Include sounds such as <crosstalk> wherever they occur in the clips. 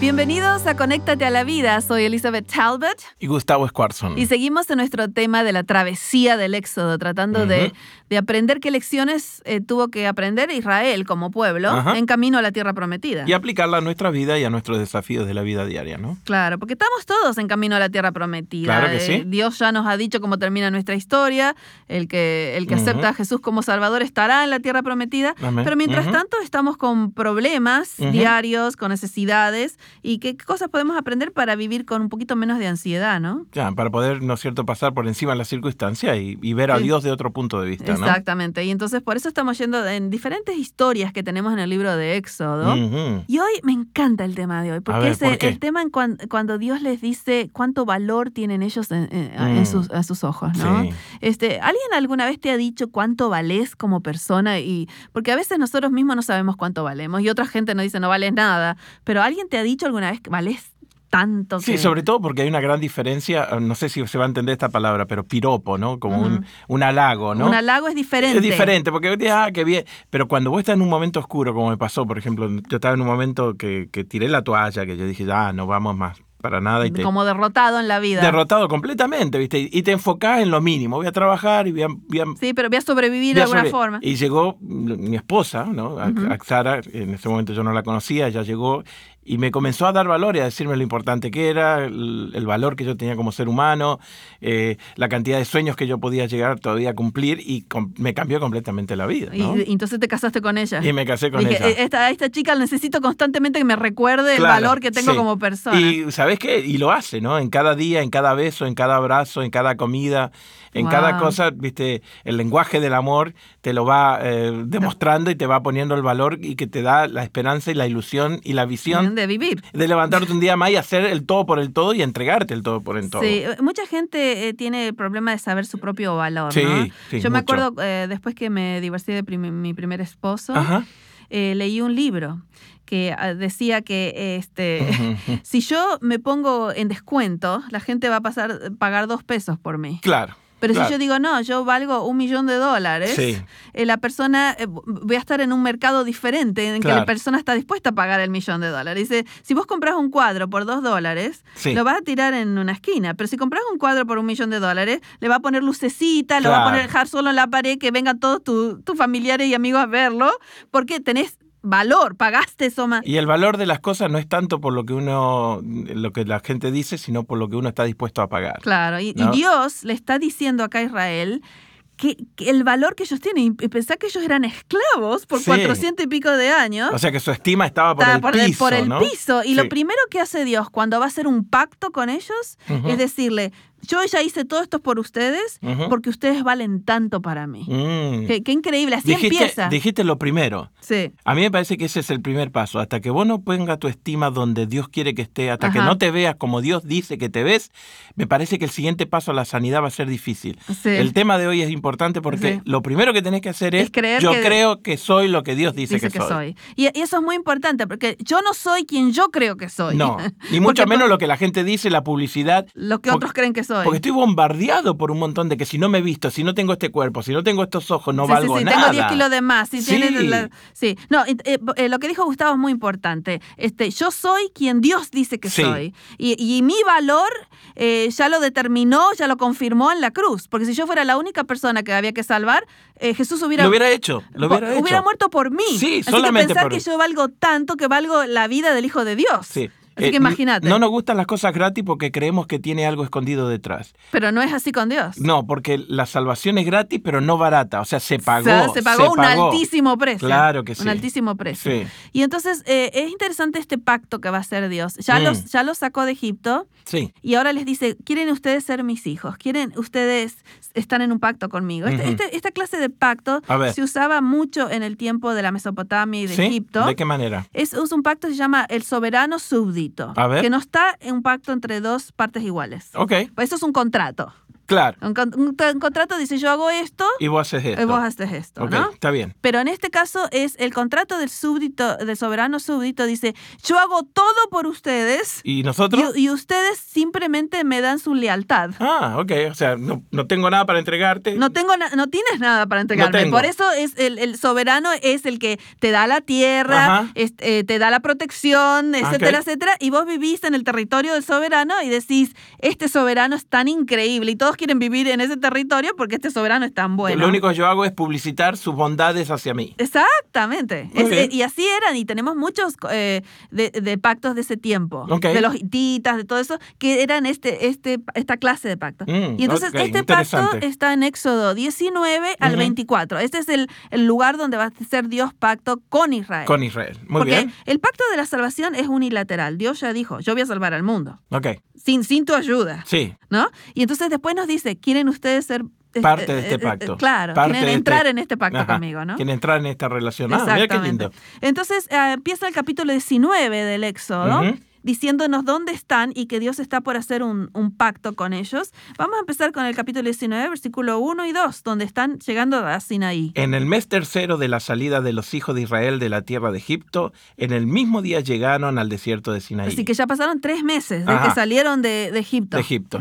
Bienvenidos a Conéctate a la Vida. Soy Elizabeth Talbot. Y Gustavo Squarson. Y seguimos en nuestro tema de la travesía del Éxodo, tratando de, de, aprender qué lecciones eh, tuvo que aprender Israel como pueblo en camino a la tierra prometida. Y aplicarla a nuestra vida y a nuestros desafíos de la vida diaria, ¿no? Claro, porque estamos todos en camino a la tierra prometida. Claro que sí. Eh, Dios ya nos ha dicho cómo termina nuestra historia. El que, el que acepta a Jesús como Salvador estará en la tierra prometida. Pero mientras tanto estamos con problemas diarios, con necesidades y qué cosas podemos aprender para vivir con un poquito menos de ansiedad, ¿no? Ya, para poder, ¿no es cierto?, pasar por encima de la circunstancia y, ver a Dios de otro punto de vista, ¿no? Exactamente. Y entonces por eso estamos yendo en diferentes historias que tenemos en el libro de Éxodo. Y hoy me encanta el tema de hoy, porque es el, tema en cuando, Dios les dice cuánto valor tienen ellos en, mm. sus, a sus ojos, ¿no? Este, ¿Alguien alguna vez te ha dicho cuánto vales como persona? y Porque a veces nosotros mismos no sabemos cuánto valemos y otra gente nos dice no vales nada, pero ¿alguien te ha dicho alguna vez que vales tanto. Sí, sobre todo porque hay una gran diferencia, no sé si se va a entender esta palabra, pero piropo, ¿no? Como un, un, halago, ¿no? Un halago es diferente. Es diferente, porque vos ah, qué bien. Pero cuando vos estás en un momento oscuro, como me pasó, por ejemplo, yo estaba en un momento que, que tiré la toalla, que yo dije, ah, no vamos más para nada. Y Como derrotado en la vida. Derrotado completamente, ¿viste? Y te enfocás en lo mínimo. Voy a trabajar y voy a... sí, pero voy a sobrevivir de alguna forma. Y llegó mi esposa, ¿no? A, Sara, en ese momento yo no la conocía, ella llegó y me comenzó a dar valor y a decirme lo importante que era, el, valor que yo tenía como ser humano, eh, la cantidad de sueños que yo podía llegar todavía a cumplir y me cambió completamente la vida. Y, entonces te casaste con ella. Y me casé con ella. E, esta, esta chica necesito constantemente que me recuerde el valor que tengo como persona. Y sabes qué, y lo hace, ¿no? En cada día, en cada beso, en cada abrazo, en cada comida, en cada cosa, viste, el lenguaje del amor te lo va eh, demostrando y te va poniendo el valor y que te da la esperanza y la ilusión y la visión de vivir. De levantarte un día más y hacer el todo por el todo y entregarte el todo por el todo. Sí, mucha gente eh, tiene el problema de saber su propio valor. Sí, ¿no? Yo me acuerdo eh, después que me divorcié de mi primer esposo, leí un libro que ah, decía que este, <laughs> si yo me pongo en descuento, la gente va a pasar pagar dos pesos por mí. Claro. Pero si yo digo, no, yo valgo un millón de dólares, eh, la persona, eh, voy a estar en un mercado diferente en que la persona está dispuesta a pagar el millón de dólares. Dice, si vos compras un cuadro por dos dólares, lo vas a tirar en una esquina. Pero si compras un cuadro por un millón de dólares, le va a poner lucecita, lo va a poner dejar solo en la pared, que vengan todos tus familiares y amigos a verlo, porque tenés valor, pagaste Soma. Y el valor de las cosas no es tanto por lo que uno, lo que la gente dice, sino por lo que uno está dispuesto a pagar. Claro, y, Dios le está diciendo acá a Israel que, el valor que ellos tienen, y pensar que ellos eran esclavos por cuatrocientos y pico de años. O sea que su estima estaba por el piso. por el piso. Y lo primero que hace Dios cuando va a hacer un pacto con ellos es decirle, yo ya hice todo esto por ustedes porque ustedes valen tanto para mí. Mm. Qué, increíble, así empieza. Dijiste lo primero. Sí. A mí me parece que ese es el primer paso. Hasta que vos no pongas tu estima donde Dios quiere que esté, hasta que no te veas como Dios dice que te ves, me parece que el siguiente paso a la sanidad va a ser difícil. El tema de hoy es importante porque lo primero que tenés que hacer es, creer yo creo que soy lo que Dios dice, que, soy. Y, eso es muy importante porque yo no soy quien yo creo que soy. No, <laughs> ni mucho menos lo que la gente dice, la publicidad. Lo que otros creen que soy. Porque estoy bombardeado por un montón de que si no me he visto, si no tengo este cuerpo, si no tengo estos ojos, no valgo sí, sí, nada. Tengo 10 kilos de más. sí. sí. No, eh, eh, lo que dijo Gustavo es muy importante. Este, yo soy quien Dios dice que soy. Y, mi valor eh, ya lo determinó, ya lo confirmó en la cruz. Porque si yo fuera la única persona que había que salvar, Jesús hubiera... Lo hubiera hecho. Lo hubiera, hecho. hubiera muerto por mí. Sí, Así solamente que pensar que yo valgo tanto que valgo la vida del Hijo de Dios. Sí. Así que eh, imagínate. No nos gustan las cosas gratis porque creemos que tiene algo escondido detrás. Pero no es así con Dios. No, porque la salvación es gratis, pero no barata. O sea, se pagó. se pagó un altísimo precio. Claro que sí. Un altísimo precio. Y entonces eh, es interesante este pacto que va a hacer Dios. Ya, mm. los, ya los sacó de Egipto. Sí. Y ahora les dice, ¿quieren ustedes ser mis hijos? ¿Quieren ustedes estar en un pacto conmigo? Este, este, esta clase de pacto se usaba mucho en el tiempo de la Mesopotamia y de Egipto. ¿De qué manera? Es, un pacto que se llama el soberano súbdito. A ver. Que no está en un pacto entre dos partes iguales. Ok. Eso es un contrato. Claro. Un, contrato dice yo hago esto. Y vos haces esto. Y vos haces esto, ¿no? Está bien. Pero en este caso es el contrato del súbdito, del soberano súbdito, dice yo hago todo por ustedes. ¿Y nosotros? Y, ustedes simplemente me dan su lealtad. Ah, ok. O sea, no, tengo nada para entregarte. No tengo no tienes nada para entregarme. Por eso es el, soberano es el que te da la tierra, eh, te da la protección, etcétera, etcétera. Y vos vivís en el territorio del soberano y decís, este soberano es tan increíble y todos quieren vivir en ese territorio porque este soberano es tan bueno. Lo único que yo hago es publicitar sus bondades hacia mí. Exactamente. Eh, y así eran, y tenemos muchos eh, de, pactos de ese tiempo, de los hititas, de todo eso, que eran este, este, esta clase de pactos. Mm, y entonces este pacto está en Éxodo 19 al 24. Este es el, el, lugar donde va a ser Dios pacto con Israel. Con Israel, muy porque bien. El pacto de la salvación es unilateral. Dios ya dijo, yo voy a salvar al mundo. Ok. Sin, sin tu ayuda. Sí. ¿No? Y entonces después nos dice, ¿quieren ustedes ser este, parte de este eh, eh, pacto. Claro, quieren este entrar en este pacto conmigo, ¿no? Quieren entrar en esta relación. Ah, mira qué lindo. Entonces eh, empieza el capítulo 19 del Éxodo diciéndonos dónde están y que Dios está por hacer un, pacto con ellos. Vamos a empezar con el capítulo 19, versículo 1 y 2, donde están llegando a Sinaí. En el mes tercero de la salida de los hijos de Israel de la tierra de Egipto, en el mismo día llegaron al desierto de Sinaí. Así que ya pasaron tres meses de que salieron de, Egipto. De Egipto.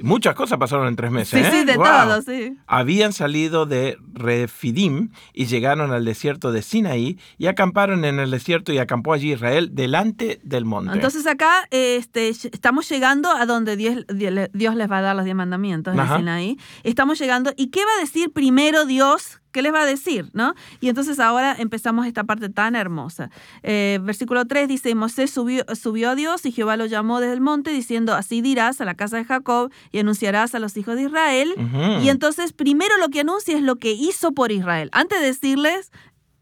Muchas cosas pasaron en tres meses. Sí, sí, ¿eh? de todo, sí. Habían salido de Refidim y llegaron al desierto de Sinaí y acamparon en el desierto y acampó allí Israel delante del monte. Entonces acá este, estamos llegando a donde Dios, Dios les va a dar los diez mandamientos, dicen ahí. Estamos llegando. ¿Y qué va a decir primero Dios? ¿Qué les va a decir? ¿no? Y entonces ahora empezamos esta parte tan hermosa. Eh, versículo 3 dice, Moisés subió, subió a Dios y Jehová lo llamó desde el monte diciendo, así dirás a la casa de Jacob y anunciarás a los hijos de Israel. Y entonces primero lo que anuncia es lo que hizo por Israel. Antes de decirles,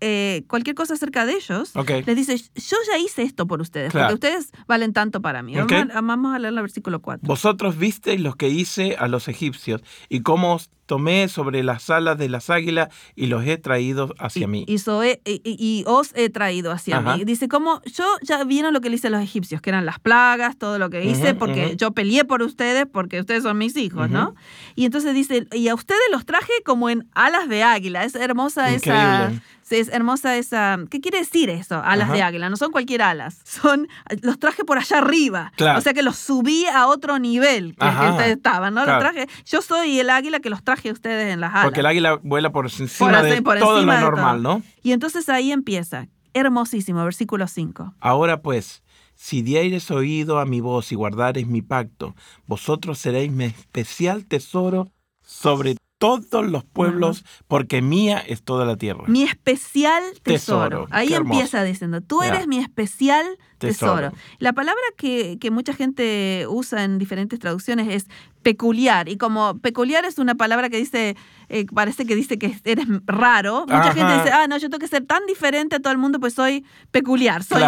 eh, cualquier cosa acerca de ellos, les dice, yo ya hice esto por ustedes, porque ustedes valen tanto para mí. Vamos, a leer el versículo 4. Vosotros visteis lo que hice a los egipcios y cómo os tomé sobre las alas de las águilas y los he traído hacia mí. Y, y, os he traído hacia mí. Dice, como yo ya vieron lo que le hice a los egipcios, que eran las plagas, todo lo que hice, porque yo peleé por ustedes, porque ustedes son mis hijos, ¿no? Y entonces dice, y a ustedes los traje como en alas de águila. Es hermosa esa es hermosa esa. ¿Qué quiere decir eso? Alas de águila. No son cualquier alas. <laughs> Son. Los traje por allá arriba. O sea que los subí a otro nivel que, ustedes estaban, ¿no? Los traje. Yo soy el águila que los traje a ustedes en las alas. Porque el águila vuela por encima de todo lo normal, ¿no? Y entonces ahí empieza. Hermosísimo, versículo 5. Ahora pues. Si diereis oído a mi voz y guardareis mi pacto, vosotros seréis mi especial tesoro sobre todos los pueblos, porque mía es toda la tierra. Mi especial tesoro. Ahí empieza diciendo, tú eres mi especial tesoro. La palabra que, mucha gente usa en diferentes traducciones es peculiar. Y como peculiar es una palabra que dice, eh, parece que dice que eres raro, mucha gente dice, ah, no, yo tengo que ser tan diferente a todo el mundo, pues soy peculiar. Soy...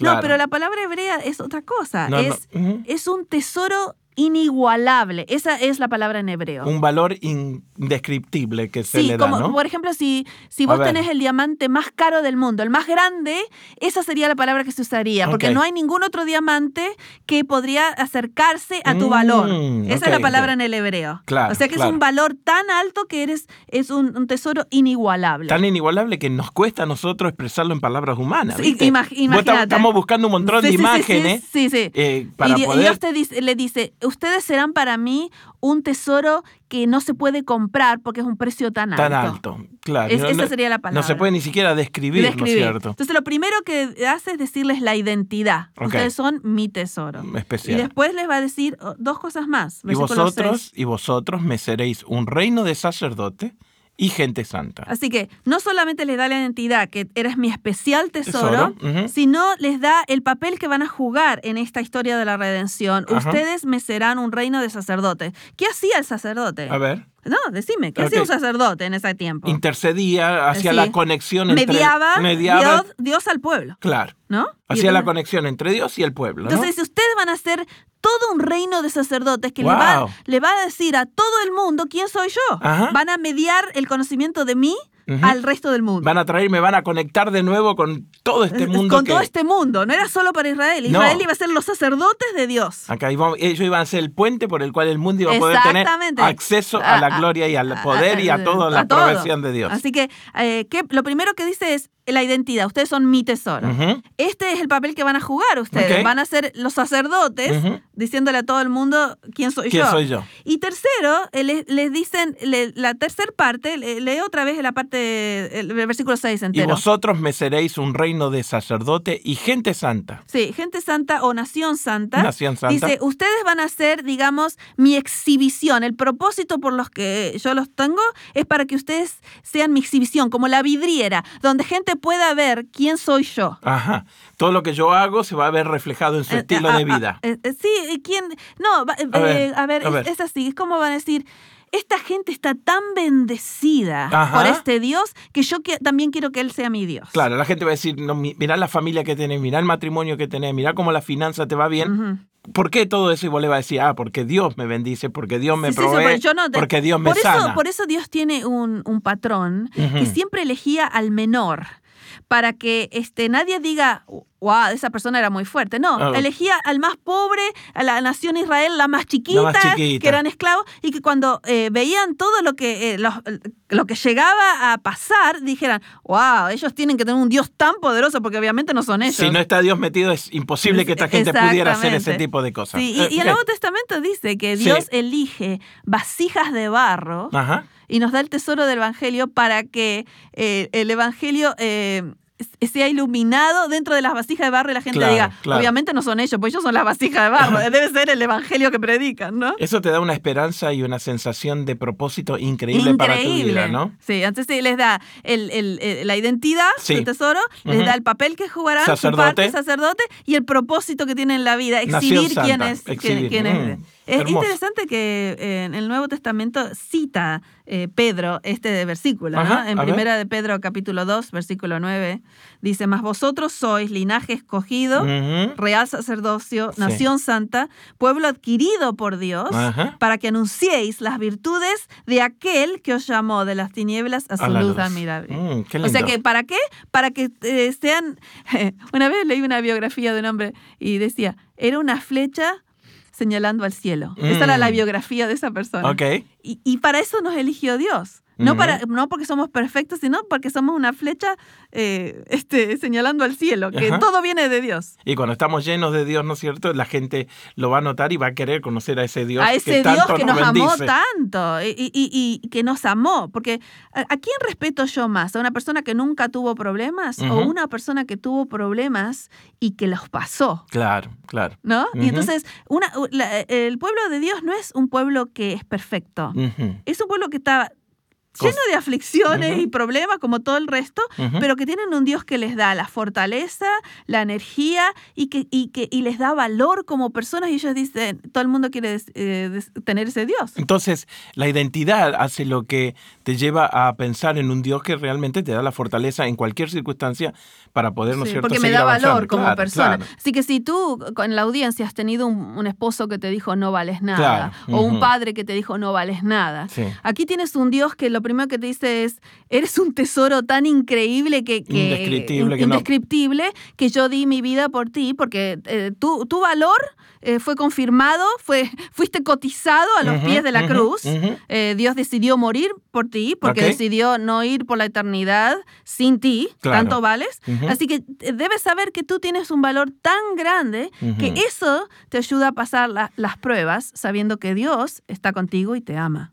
No, pero la palabra hebrea es otra cosa. es, es un tesoro inigualable. Esa es la palabra en hebreo. Un valor indescriptible que se le da, como, ¿no? Por ejemplo, si, si vos tenés el diamante más caro del mundo, el más grande, esa sería la palabra que se usaría, porque no hay ningún otro diamante que podría acercarse a tu valor. Mm, esa es la palabra en el hebreo. Claro, o sea que es un valor tan alto que eres es un, tesoro inigualable. Tan inigualable que nos cuesta a nosotros expresarlo en palabras humanas. imagínate. Estamos buscando un montón de imágenes sí, sí, eh, para y, poder... Dios te dice, le dice, ustedes serán para mí un tesoro que no se puede comprar porque es un precio tan alto. Tan alto, claro. esa sería la palabra. No se puede ni siquiera describir, ¿no es cierto? Entonces lo primero que hace es decirles la identidad. Ustedes son mi tesoro. Especial. Y después les va a decir oh, dos cosas más. Y vosotros, y vosotros me seréis un reino de sacerdote y gente santa. Así que no solamente les da la identidad, que eres mi especial tesoro, sino les da el papel que van a jugar en esta historia de la redención. Ustedes me serán un reino de sacerdotes. ¿Qué hacía el sacerdote? A ver. No, decime, ¿qué hacía un sacerdote en ese tiempo? Intercedía, hacía la conexión entre... Mediaba, mediaba Dios, Dios, al pueblo. Claro. ¿No? Hacía la conexión entre Dios y el pueblo. Entonces, si ustedes van a ser todo un reino de sacerdotes que le, va, le, va, a decir a todo el mundo quién soy yo. Van a mediar el conocimiento de mí al resto del mundo. Van a traerme, van a conectar de nuevo con todo este mundo. Con todo este mundo. No era solo para Israel. Israel iba a ser los sacerdotes de Dios. Acá ellos iban a ser el puente por el cual el mundo iba a poder tener acceso a, la gloria y al poder y a toda la provisión de Dios. Así que, eh, lo primero que dice es la identidad. Ustedes son mi tesoro. Este es el papel que van a jugar ustedes. Van a ser los sacerdotes diciéndole a todo el mundo quién soy ¿Quién yo. soy yo? Y tercero, les, dicen, la tercera parte, lee otra vez la parte, el versículo 6 entero. Y vosotros me seréis un reino de sacerdote y gente santa. Sí, gente santa o nación santa. Nación santa. Dice, ustedes van a ser, digamos, mi exhibición. El propósito por los que yo los tengo es para que ustedes sean mi exhibición, como la vidriera, donde gente pueda ver quién soy yo. Ajá. Todo lo que yo hago se va a ver reflejado en su eh, estilo de vida. Eh, sí, ¿quién? No, a ver, es, así. Es como van a decir esta gente está tan bendecida por este Dios que yo también quiero que Él sea mi Dios. Claro, la gente va a decir, no, mirá la familia que tenés, mirá el matrimonio que tenés, mirá cómo la finanza te va bien. ¿Por qué todo eso? Y vos le vas a decir, ah, porque Dios me bendice, porque Dios me provee, porque Dios me por sana. Eso, por eso Dios tiene un, patrón que siempre elegía al menor para que este, nadie diga, wow, esa persona era muy fuerte. No, elegía al más pobre, a la nación Israel, la más chiquita, que eran esclavos, y que cuando eh, veían todo lo que, eh, lo, que llegaba a pasar, dijeran, wow, ellos tienen que tener un Dios tan poderoso, porque obviamente no son ellos. Si no está Dios metido, es imposible que esta gente pudiera hacer ese tipo de cosas. y, el Nuevo Testamento dice que Dios elige vasijas de barro. y nos da el tesoro del Evangelio para que eh, el Evangelio sea iluminado dentro de las vasijas de barro y la gente diga, obviamente no son ellos, pues ellos son las vasijas de barro, <laughs> debe ser el evangelio que predican, ¿no? Eso te da una esperanza y una sensación de propósito increíble, para tu vida, ¿no? Sí, antes sí les da la identidad del tesoro, les da el papel que jugarán, sacerdote. su parte sacerdote y el propósito que tiene en la vida, exhibir quién es. Quién. Mm. Es interesante que eh, en el Nuevo Testamento cita eh, Pedro este versículo, ¿no? En primera de Pedro capítulo 2, versículo 9, dice, mas vosotros sois linaje escogido, real sacerdocio, nación santa, pueblo adquirido por Dios, para que anunciéis las virtudes de aquel que os llamó de las tinieblas a su luz, admirable. Mm, o sea que, ¿para qué? Para que eh, sean... <laughs> una vez leí una biografía de un hombre y decía, era una flecha señalando al cielo. Esa era la mm. biografía de esa persona. Y, y, para eso nos eligió Dios. No, para, no porque somos perfectos, sino porque somos una flecha eh, <laughs> este, señalando al cielo, que todo viene de Dios. Y cuando estamos llenos de Dios, ¿no es cierto? La gente lo va a notar y va a querer conocer a ese Dios. A ese Dios que nos, amó tanto y, que nos amó. Porque ¿a, quién respeto yo más? ¿A una persona que nunca tuvo problemas o una persona que tuvo problemas y que los pasó? Claro, claro. ¿No? Y entonces, una, el pueblo de Dios no es un pueblo que es perfecto. Es un pueblo que está lleno de aflicciones y problemas como todo el resto, pero que tienen un Dios que les da la fortaleza, la energía y que, y que y les da valor como personas y ellos dicen, todo el mundo quiere eh, tener ese Dios. Entonces, la identidad hace lo que te lleva a pensar en un Dios que realmente te da la fortaleza en cualquier circunstancia para poder, ¿no es cierto? Porque me da valor como persona. Así que si tú en la audiencia has tenido un, esposo que te dijo no vales nada, o un padre que te dijo no vales nada, aquí tienes un Dios que lo primero que te dice es, eres un tesoro tan increíble que... indescriptible, que, yo di mi vida por ti, porque eh, tu, tu valor eh, fue confirmado, fue, <laughs> fuiste cotizado a los pies de la cruz. Eh, Dios decidió morir por ti porque decidió no ir por la eternidad sin ti, tanto vales. Así que debes saber que tú tienes un valor tan grande que eso te ayuda a pasar las pruebas sabiendo que Dios está contigo y te ama.